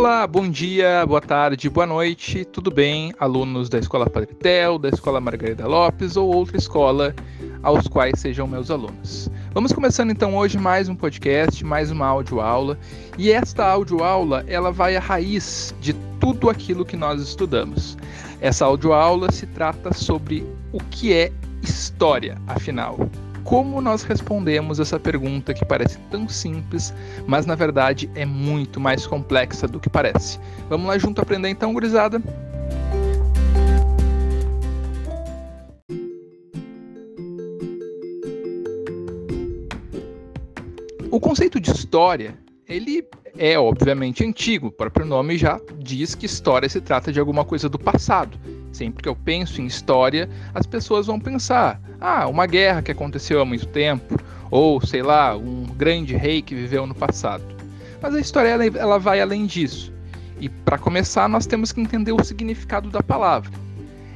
Olá, bom dia, boa tarde, boa noite, tudo bem, alunos da Escola Padre Tel, da Escola Margarida Lopes ou outra escola aos quais sejam meus alunos. Vamos começando então hoje mais um podcast, mais uma audioaula, e esta audioaula ela vai à raiz de tudo aquilo que nós estudamos. Essa audioaula se trata sobre o que é história, afinal. Como nós respondemos essa pergunta que parece tão simples, mas na verdade é muito mais complexa do que parece? Vamos lá junto aprender então, gurizada? O conceito de história, ele é obviamente antigo, o próprio nome já diz que história se trata de alguma coisa do passado. Sempre que eu penso em história, as pessoas vão pensar: ah, uma guerra que aconteceu há muito tempo, ou sei lá, um grande rei que viveu no passado. Mas a história ela, ela vai além disso. E para começar, nós temos que entender o significado da palavra.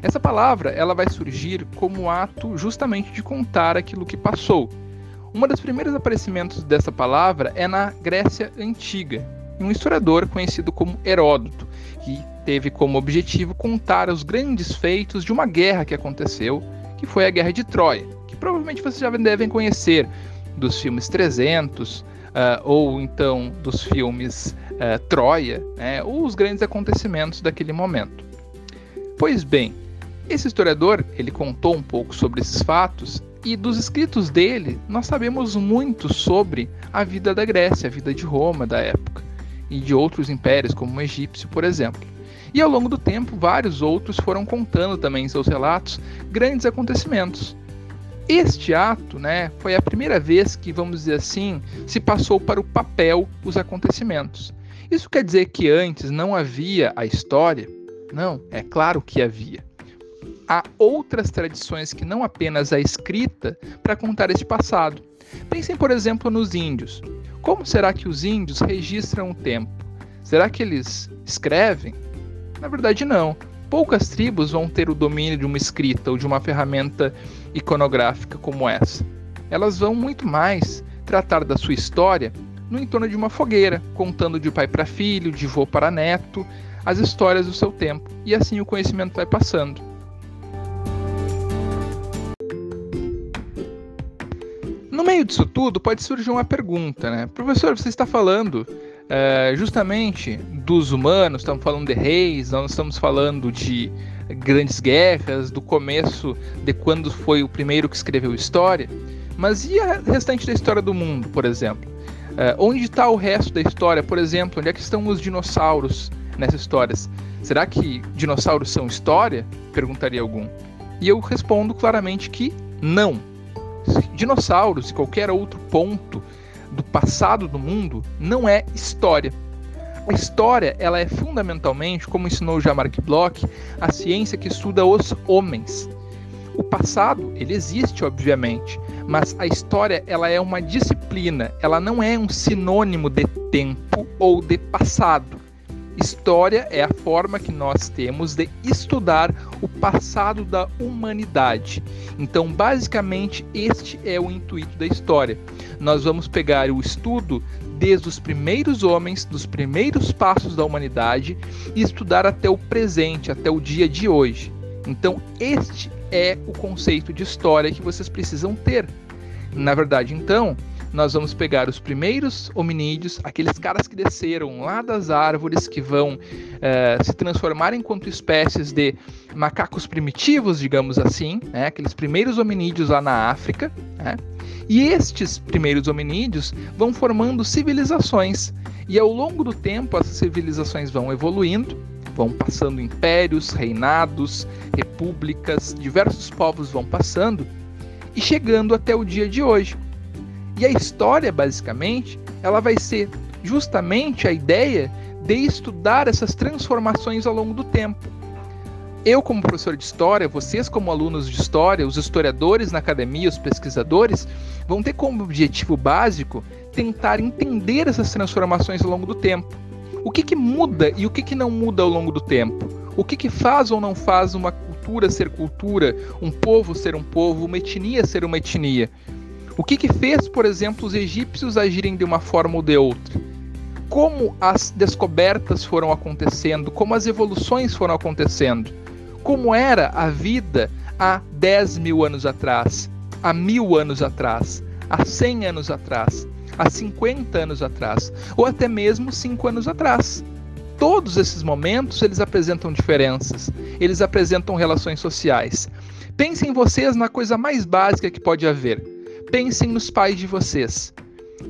Essa palavra ela vai surgir como ato justamente de contar aquilo que passou. Um dos primeiros aparecimentos dessa palavra é na Grécia Antiga, um historiador conhecido como Heródoto, que teve como objetivo contar os grandes feitos de uma guerra que aconteceu, que foi a Guerra de Troia, que provavelmente vocês já devem conhecer dos filmes 300 uh, ah, ou então dos filmes uh, Troia, né, ou os grandes acontecimentos daquele momento. Pois bem, esse historiador ele contou um pouco sobre esses fatos e dos escritos dele nós sabemos muito sobre a vida da Grécia, a vida de Roma da época e de outros impérios como o egípcio, por exemplo. E ao longo do tempo, vários outros foram contando também em seus relatos grandes acontecimentos. Este ato né, foi a primeira vez que, vamos dizer assim, se passou para o papel os acontecimentos. Isso quer dizer que antes não havia a história? Não, é claro que havia. Há outras tradições que não apenas a escrita para contar este passado. Pensem, por exemplo, nos índios. Como será que os índios registram o tempo? Será que eles escrevem? Na verdade, não. Poucas tribos vão ter o domínio de uma escrita ou de uma ferramenta iconográfica como essa. Elas vão muito mais tratar da sua história no entorno de uma fogueira, contando de pai para filho, de vô para neto, as histórias do seu tempo, e assim o conhecimento vai passando. No meio disso tudo, pode surgir uma pergunta, né? Professor, você está falando é, justamente dos humanos, estamos falando de reis, não estamos falando de grandes guerras, do começo de quando foi o primeiro que escreveu história, mas e a restante da história do mundo, por exemplo? É, onde está o resto da história? Por exemplo, onde é que estão os dinossauros nessas histórias? Será que dinossauros são história? Perguntaria algum. E eu respondo claramente que não. Dinossauros e qualquer outro ponto do passado do mundo não é história. A história, ela é fundamentalmente, como ensinou já Mark Bloch, a ciência que estuda os homens. O passado, ele existe, obviamente, mas a história, ela é uma disciplina, ela não é um sinônimo de tempo ou de passado. História é a forma que nós temos de estudar o passado da humanidade. Então, basicamente, este é o intuito da história. Nós vamos pegar o estudo desde os primeiros homens, dos primeiros passos da humanidade e estudar até o presente, até o dia de hoje. Então, este é o conceito de história que vocês precisam ter. Na verdade, então, nós vamos pegar os primeiros hominídeos, aqueles caras que desceram lá das árvores, que vão é, se transformar enquanto espécies de macacos primitivos, digamos assim, né? aqueles primeiros hominídeos lá na África. Né? E estes primeiros hominídeos vão formando civilizações. E ao longo do tempo, essas civilizações vão evoluindo, vão passando impérios, reinados, repúblicas, diversos povos vão passando e chegando até o dia de hoje. E a história, basicamente, ela vai ser justamente a ideia de estudar essas transformações ao longo do tempo. Eu, como professor de história, vocês, como alunos de história, os historiadores na academia, os pesquisadores, vão ter como objetivo básico tentar entender essas transformações ao longo do tempo. O que, que muda e o que, que não muda ao longo do tempo? O que, que faz ou não faz uma cultura ser cultura, um povo ser um povo, uma etnia ser uma etnia? O que, que fez, por exemplo, os egípcios agirem de uma forma ou de outra? como as descobertas foram acontecendo, como as evoluções foram acontecendo, como era a vida há 10 mil anos atrás, há mil anos atrás, há 100 anos atrás, há 50 anos atrás, ou até mesmo 5 anos atrás. Todos esses momentos eles apresentam diferenças, eles apresentam relações sociais. Pensem vocês na coisa mais básica que pode haver. Pensem nos pais de vocês.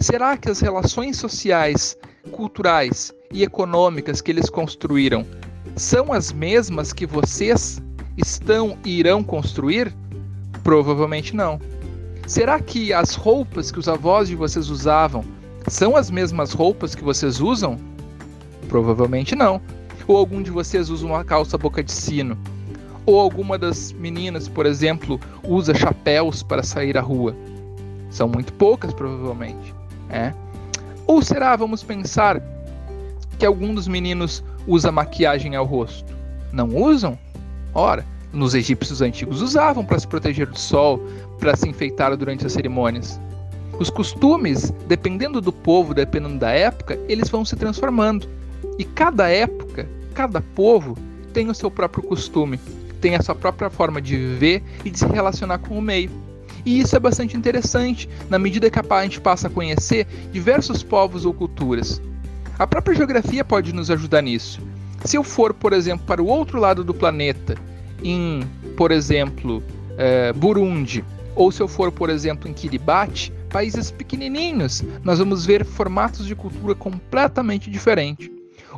Será que as relações sociais, culturais e econômicas que eles construíram são as mesmas que vocês estão e irão construir? Provavelmente não. Será que as roupas que os avós de vocês usavam são as mesmas roupas que vocês usam? Provavelmente não. Ou algum de vocês usa uma calça boca de sino? Ou alguma das meninas, por exemplo, usa chapéus para sair à rua? São muito poucas, provavelmente. É. Ou será, vamos pensar, que algum dos meninos usa maquiagem ao rosto? Não usam? Ora, nos egípcios antigos usavam para se proteger do sol, para se enfeitar durante as cerimônias. Os costumes, dependendo do povo, dependendo da época, eles vão se transformando. E cada época, cada povo tem o seu próprio costume, tem a sua própria forma de viver e de se relacionar com o meio. E isso é bastante interessante na medida que a gente passa a conhecer diversos povos ou culturas. A própria geografia pode nos ajudar nisso. Se eu for, por exemplo, para o outro lado do planeta, em, por exemplo, é, Burundi, ou se eu for, por exemplo, em Kiribati, países pequenininhos, nós vamos ver formatos de cultura completamente diferentes.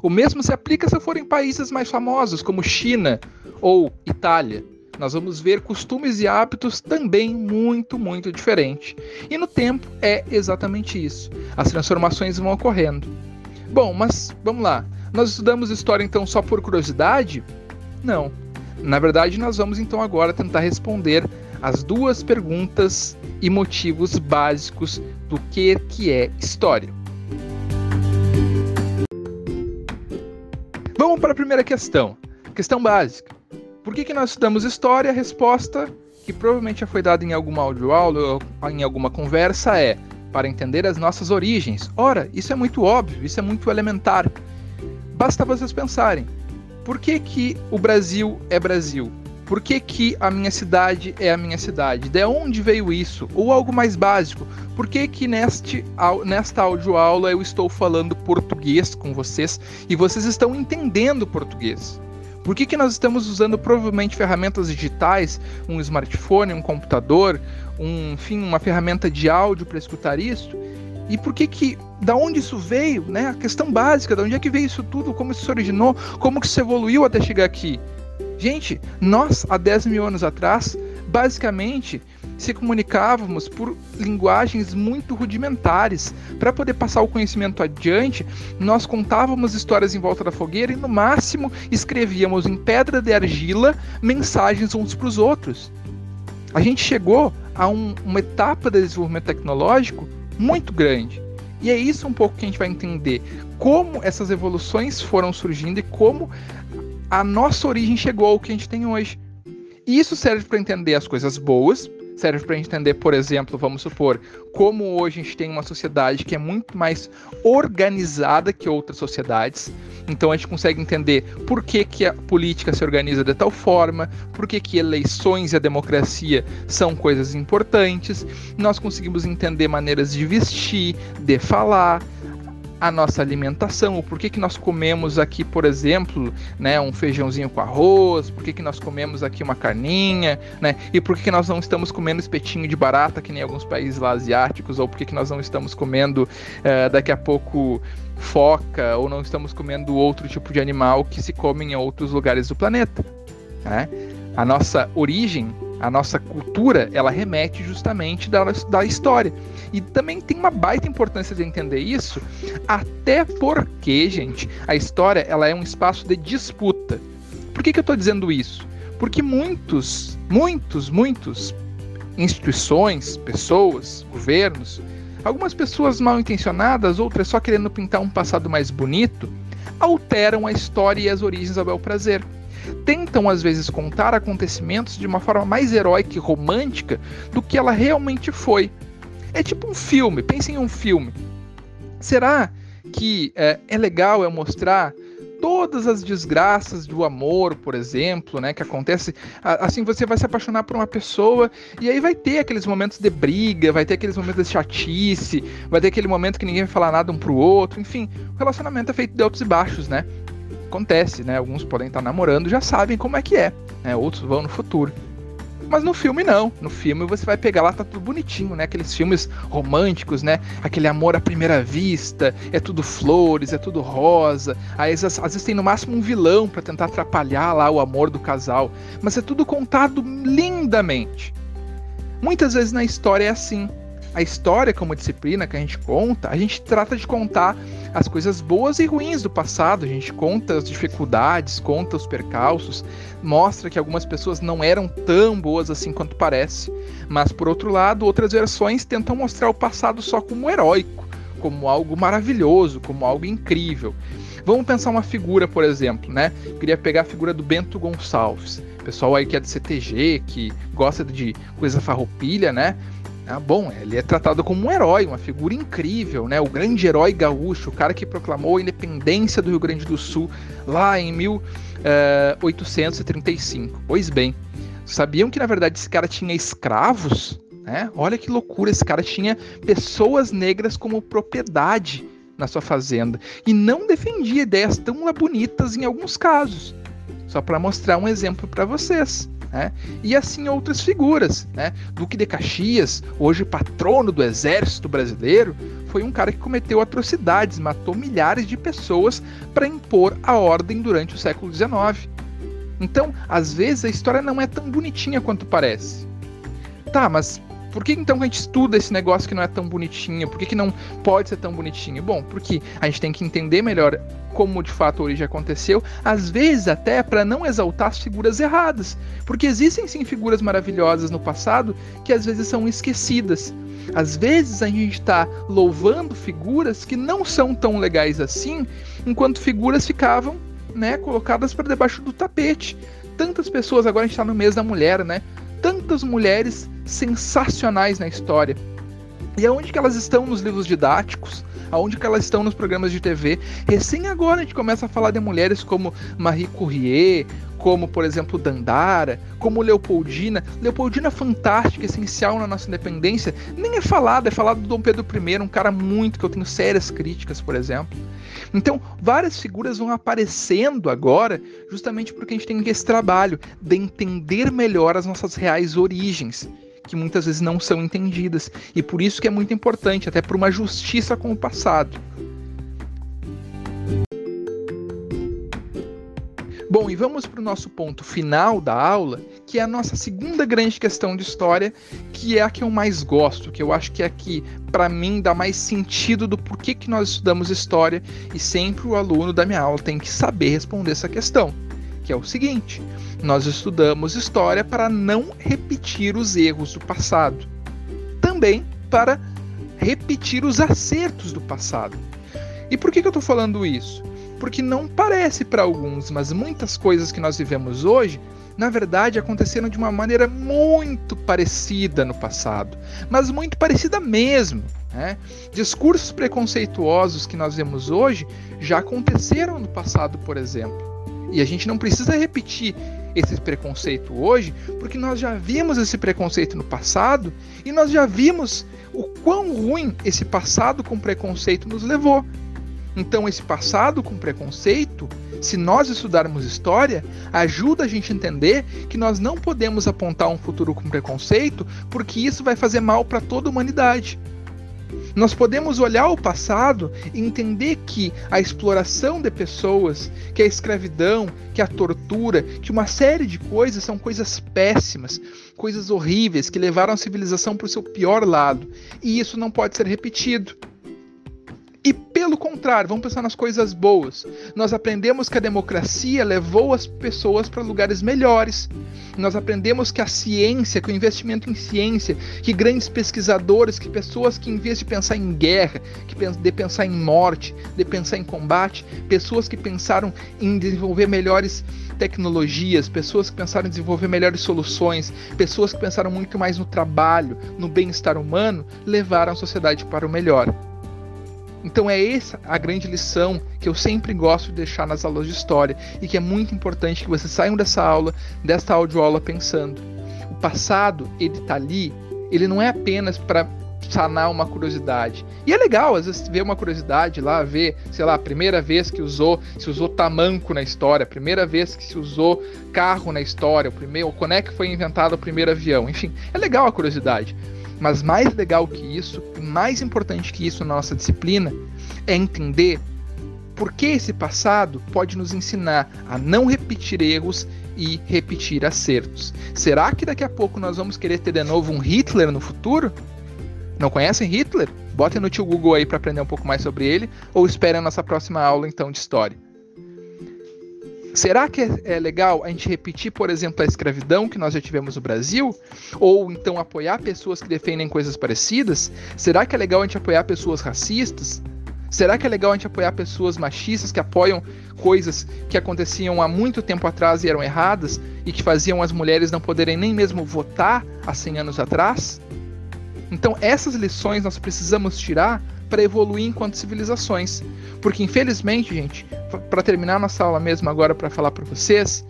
O mesmo se aplica se eu for em países mais famosos, como China ou Itália. Nós vamos ver costumes e hábitos também muito, muito diferentes. E no tempo é exatamente isso. As transformações vão ocorrendo. Bom, mas vamos lá. Nós estudamos história então só por curiosidade? Não. Na verdade, nós vamos então agora tentar responder as duas perguntas e motivos básicos do que, que é história. Vamos para a primeira questão. Questão básica. Por que, que nós estudamos história? A resposta, que provavelmente já foi dada em alguma audioaula ou em alguma conversa, é para entender as nossas origens. Ora, isso é muito óbvio, isso é muito elementar. Basta vocês pensarem. Por que, que o Brasil é Brasil? Por que, que a minha cidade é a minha cidade? De onde veio isso? Ou algo mais básico, por que, que neste, nesta audioaula eu estou falando português com vocês e vocês estão entendendo português? Por que, que nós estamos usando provavelmente ferramentas digitais, um smartphone, um computador, um, enfim, uma ferramenta de áudio para escutar isso? E por que que, da onde isso veio, né? A questão básica, da onde é que veio isso tudo, como isso se originou, como que isso evoluiu até chegar aqui? Gente, nós, há 10 mil anos atrás, basicamente se comunicávamos por linguagens muito rudimentares. Para poder passar o conhecimento adiante, nós contávamos histórias em volta da fogueira e, no máximo, escrevíamos em pedra de argila mensagens uns para os outros. A gente chegou a um, uma etapa de desenvolvimento tecnológico muito grande. E é isso um pouco que a gente vai entender como essas evoluções foram surgindo e como a nossa origem chegou ao que a gente tem hoje. E isso serve para entender as coisas boas, serve para entender, por exemplo, vamos supor, como hoje a gente tem uma sociedade que é muito mais organizada que outras sociedades. Então a gente consegue entender por que, que a política se organiza de tal forma, por que, que eleições e a democracia são coisas importantes. Nós conseguimos entender maneiras de vestir, de falar, a nossa alimentação, o porquê que nós comemos aqui, por exemplo, né, um feijãozinho com arroz, por que, que nós comemos aqui uma carninha, né, e por que, nós não estamos comendo espetinho de barata, que nem alguns países lá asiáticos, ou por que, que nós não estamos comendo uh, daqui a pouco foca, ou não estamos comendo outro tipo de animal que se come em outros lugares do planeta. Né? A nossa origem a nossa cultura, ela remete justamente da, da história. E também tem uma baita importância de entender isso, até porque, gente, a história ela é um espaço de disputa. Por que, que eu estou dizendo isso? Porque muitos, muitos, muitos instituições, pessoas, governos, algumas pessoas mal intencionadas, outras só querendo pintar um passado mais bonito, alteram a história e as origens ao bel prazer tentam às vezes contar acontecimentos de uma forma mais heróica e romântica do que ela realmente foi. É tipo um filme, pense em um filme. Será que é, é legal é mostrar todas as desgraças do amor, por exemplo, né, que acontece, assim você vai se apaixonar por uma pessoa e aí vai ter aqueles momentos de briga, vai ter aqueles momentos de chatice, vai ter aquele momento que ninguém vai falar nada um pro outro, enfim, o relacionamento é feito de altos e baixos, né? Acontece, né? Alguns podem estar namorando, já sabem como é que é, né? Outros vão no futuro. Mas no filme não. No filme você vai pegar lá, tá tudo bonitinho, né? Aqueles filmes românticos, né? Aquele amor à primeira vista, é tudo flores, é tudo rosa. Aí às, às vezes tem no máximo um vilão para tentar atrapalhar lá o amor do casal. Mas é tudo contado lindamente. Muitas vezes na história é assim. A história, como disciplina que a gente conta, a gente trata de contar as coisas boas e ruins do passado, a gente conta as dificuldades, conta os percalços, mostra que algumas pessoas não eram tão boas assim quanto parece, mas por outro lado, outras versões tentam mostrar o passado só como heróico, como algo maravilhoso, como algo incrível. Vamos pensar uma figura, por exemplo, né? Eu queria pegar a figura do Bento Gonçalves. Pessoal aí que é do CTG, que gosta de coisa farroupilha, né? Ah, bom, ele é tratado como um herói, uma figura incrível, né? O grande herói gaúcho, o cara que proclamou a independência do Rio Grande do Sul lá em 1835. Eh, pois bem, sabiam que na verdade esse cara tinha escravos? Né? Olha que loucura, esse cara tinha pessoas negras como propriedade na sua fazenda e não defendia ideias tão bonitas em alguns casos. Só para mostrar um exemplo para vocês. Né? E assim outras figuras. Né? Duque de Caxias, hoje patrono do exército brasileiro, foi um cara que cometeu atrocidades, matou milhares de pessoas para impor a ordem durante o século XIX. Então, às vezes a história não é tão bonitinha quanto parece. Tá, mas por que então a gente estuda esse negócio que não é tão bonitinho? Por que, que não pode ser tão bonitinho? Bom, porque a gente tem que entender melhor como de fato a origem aconteceu, às vezes até para não exaltar as figuras erradas. Porque existem sim figuras maravilhosas no passado que às vezes são esquecidas. Às vezes a gente está louvando figuras que não são tão legais assim, enquanto figuras ficavam né, colocadas para debaixo do tapete. Tantas pessoas, agora a gente está no mês da mulher, né? tantas mulheres sensacionais na história. E aonde que elas estão nos livros didáticos? Aonde que elas estão nos programas de TV? Recém agora a gente começa a falar de mulheres como Marie Curie, como por exemplo Dandara, como Leopoldina. Leopoldina fantástica, essencial na nossa independência. Nem é falado, é falado do Dom Pedro I, um cara muito que eu tenho sérias críticas, por exemplo. Então, várias figuras vão aparecendo agora, justamente porque a gente tem esse trabalho de entender melhor as nossas reais origens, que muitas vezes não são entendidas. E por isso que é muito importante, até por uma justiça com o passado. Bom, e vamos para o nosso ponto final da aula, que é a nossa segunda grande questão de história, que é a que eu mais gosto, que eu acho que é a que, para mim, dá mais sentido do porquê que nós estudamos história, e sempre o aluno da minha aula tem que saber responder essa questão, que é o seguinte: nós estudamos história para não repetir os erros do passado, também para repetir os acertos do passado. E por que, que eu estou falando isso? porque não parece para alguns, mas muitas coisas que nós vivemos hoje, na verdade, aconteceram de uma maneira muito parecida no passado, mas muito parecida mesmo. Né? Discursos preconceituosos que nós vemos hoje já aconteceram no passado, por exemplo. E a gente não precisa repetir esse preconceito hoje, porque nós já vimos esse preconceito no passado e nós já vimos o quão ruim esse passado com preconceito nos levou. Então, esse passado com preconceito, se nós estudarmos história, ajuda a gente a entender que nós não podemos apontar um futuro com preconceito, porque isso vai fazer mal para toda a humanidade. Nós podemos olhar o passado e entender que a exploração de pessoas, que a escravidão, que a tortura, que uma série de coisas são coisas péssimas, coisas horríveis que levaram a civilização para o seu pior lado. E isso não pode ser repetido. E pelo contrário, vamos pensar nas coisas boas. Nós aprendemos que a democracia levou as pessoas para lugares melhores. Nós aprendemos que a ciência, que o investimento em ciência, que grandes pesquisadores, que pessoas que em vez de pensar em guerra, que de pensar em morte, de pensar em combate, pessoas que pensaram em desenvolver melhores tecnologias, pessoas que pensaram em desenvolver melhores soluções, pessoas que pensaram muito mais no trabalho, no bem-estar humano, levaram a sociedade para o melhor. Então é essa a grande lição que eu sempre gosto de deixar nas aulas de história e que é muito importante que vocês saiam dessa aula, desta audioaula pensando. O passado, ele tá ali, ele não é apenas para sanar uma curiosidade. E é legal, às vezes, ver uma curiosidade lá, ver, sei lá, a primeira vez que usou, se usou tamanco na história, a primeira vez que se usou carro na história, o primeiro, quando é que foi inventado o primeiro avião. Enfim, é legal a curiosidade. Mas mais legal que isso, mais importante que isso na nossa disciplina, é entender por que esse passado pode nos ensinar a não repetir erros e repetir acertos. Será que daqui a pouco nós vamos querer ter de novo um Hitler no futuro? Não conhecem Hitler? Botem no tio Google aí para aprender um pouco mais sobre ele, ou esperem a nossa próxima aula então de história. Será que é, legal a gente repetir, por exemplo, a escravidão que nós já tivemos no Brasil? Ou então apoiar pessoas que defendem coisas parecidas? Será que é legal a gente apoiar pessoas racistas? Será que é legal a gente apoiar pessoas machistas que apoiam coisas que aconteciam há muito tempo atrás e eram erradas e que faziam as mulheres não poderem nem mesmo votar há 100 anos atrás? Então, essas lições nós precisamos tirar para evoluir enquanto civilizações. Porque, infelizmente, gente, para terminar nossa aula mesmo agora para falar para vocês,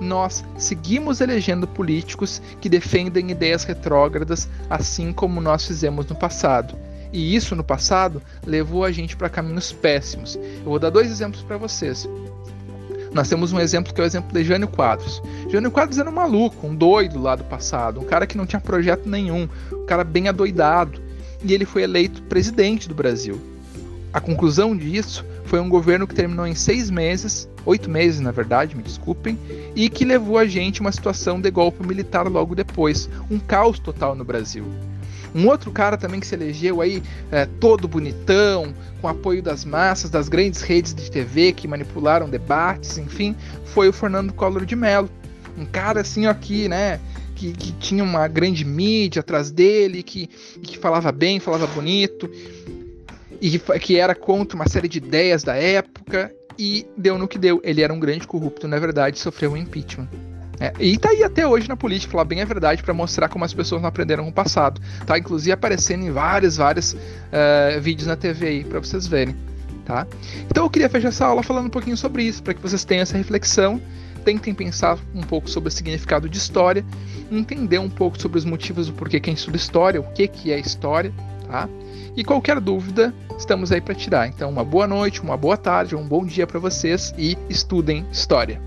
nós seguimos elegendo políticos que defendem ideias retrógradas, assim como nós fizemos no passado. E isso no passado levou a gente para caminhos péssimos. Eu vou dar dois exemplos para vocês. Nós temos um exemplo que é o exemplo de Jânio Quadros. Jânio Quadros era um maluco, um doido lá do passado, um cara que não tinha projeto nenhum, um cara bem adoidado. E ele foi eleito presidente do Brasil. A conclusão disso foi um governo que terminou em seis meses, oito meses na verdade, me desculpem, e que levou a gente a uma situação de golpe militar logo depois, um caos total no Brasil. Um outro cara também que se elegeu aí é, todo bonitão, com apoio das massas, das grandes redes de TV que manipularam debates, enfim, foi o Fernando Collor de Mello. Um cara assim aqui, né? Que, que tinha uma grande mídia atrás dele, que, que falava bem, falava bonito, e que, era contra uma série de ideias da época, e deu no que deu. Ele era um grande corrupto, na verdade, sofreu um impeachment. É, e tá aí até hoje na política, falar bem a verdade, para mostrar como as pessoas não aprenderam com o passado. Tá, inclusive aparecendo em vários, vários uh, vídeos na TV aí, para vocês verem. Tá? Então eu queria fechar essa aula falando um pouquinho sobre isso, para que vocês tenham essa reflexão, tentem pensar um pouco sobre o significado de história, entender um pouco sobre os motivos do porquê quem estuda história, o que, que é história, tá? E qualquer dúvida, estamos aí para tirar. Então, uma boa noite, uma boa tarde, um bom dia para vocês e estudem história.